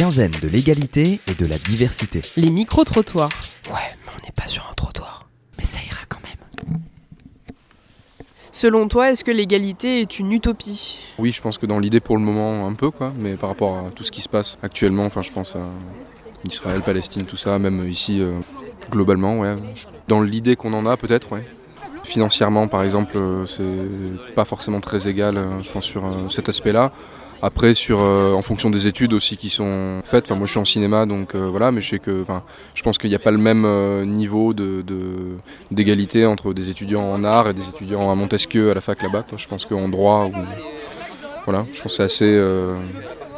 quinzaine de l'égalité et de la diversité. Les micro-trottoirs. Ouais, mais on n'est pas sur un trottoir. Mais ça ira quand même. Selon toi, est-ce que l'égalité est une utopie? Oui, je pense que dans l'idée pour le moment, un peu, quoi. Mais par rapport à tout ce qui se passe actuellement, enfin, je pense à Israël, Palestine, tout ça, même ici, euh, globalement, ouais. Dans l'idée qu'on en a, peut-être, ouais. Financièrement, par exemple, euh, c'est pas forcément très égal, euh, je pense, sur cet aspect-là. Après, sur, euh, en fonction des études aussi qui sont faites, enfin, moi je suis en cinéma, donc euh, voilà, mais je sais que, je pense qu'il n'y a pas le même euh, niveau d'égalité entre des étudiants en art et des étudiants à Montesquieu à la fac là-bas. Je pense qu'en droit, ou, voilà, je pense que c'est assez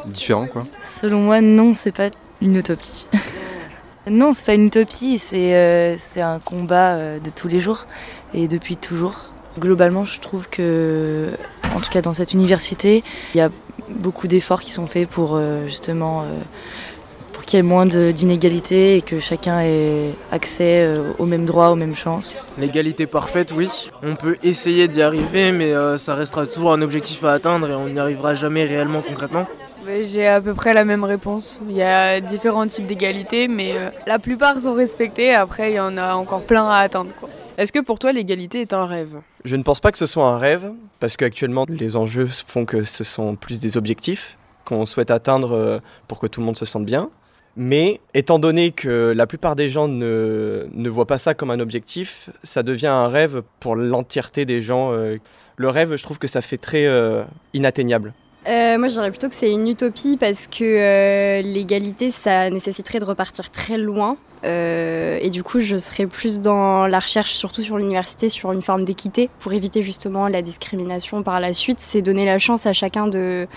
différent, quoi. Selon moi, non, c'est pas une utopie. non, c'est pas une utopie, c'est c'est un combat de tous les jours et depuis toujours. Globalement, je trouve que, en tout cas dans cette université, il y a beaucoup d'efforts qui sont faits pour euh, justement euh, pour qu'il y ait moins de- d'inégalités et que chacun ait accès euh, aux mêmes droits, aux mêmes chances. L'égalité parfaite, oui. On peut essayer d'y arriver, mais euh, ça restera toujours un objectif à atteindre et on n'y arrivera jamais réellement concrètement. J'ai à peu près la même réponse. Il y a différents types d'égalité, mais euh, la plupart sont respectés. Après, il y en a encore plein à atteindre. Quoi. Est-ce que pour toi l'égalité est un rêve? Je ne pense pas que ce soit un rêve, parce qu'actuellement les enjeux font que ce sont plus des objectifs qu'on souhaite atteindre euh, pour que tout le monde se sente bien. Mais étant donné que la plupart des gens ne, ne voient pas ça comme un objectif, ça devient un rêve pour l'entièreté des gens. euh. Le rêve, je trouve que ça fait très euh, inatteignable. Euh, moi, je dirais plutôt que c'est une utopie parce que euh, l'égalité, ça nécessiterait de repartir très loin. Euh, et du coup, je serais plus dans la recherche, surtout sur l'université, sur une forme d'équité pour éviter justement la discrimination par la suite. C'est donner la chance à chacun de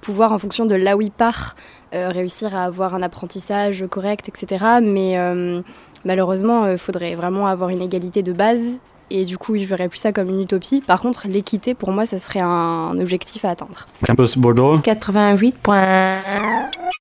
pouvoir, en fonction de là où il part, euh, réussir à avoir un apprentissage correct, etc. Mais euh, malheureusement, il faudrait vraiment avoir une égalité de base. Et du coup, je verrais plus ça comme une utopie. Par contre, l'équité, pour moi, ça serait un objectif à atteindre. Campus Bordeaux. 88.1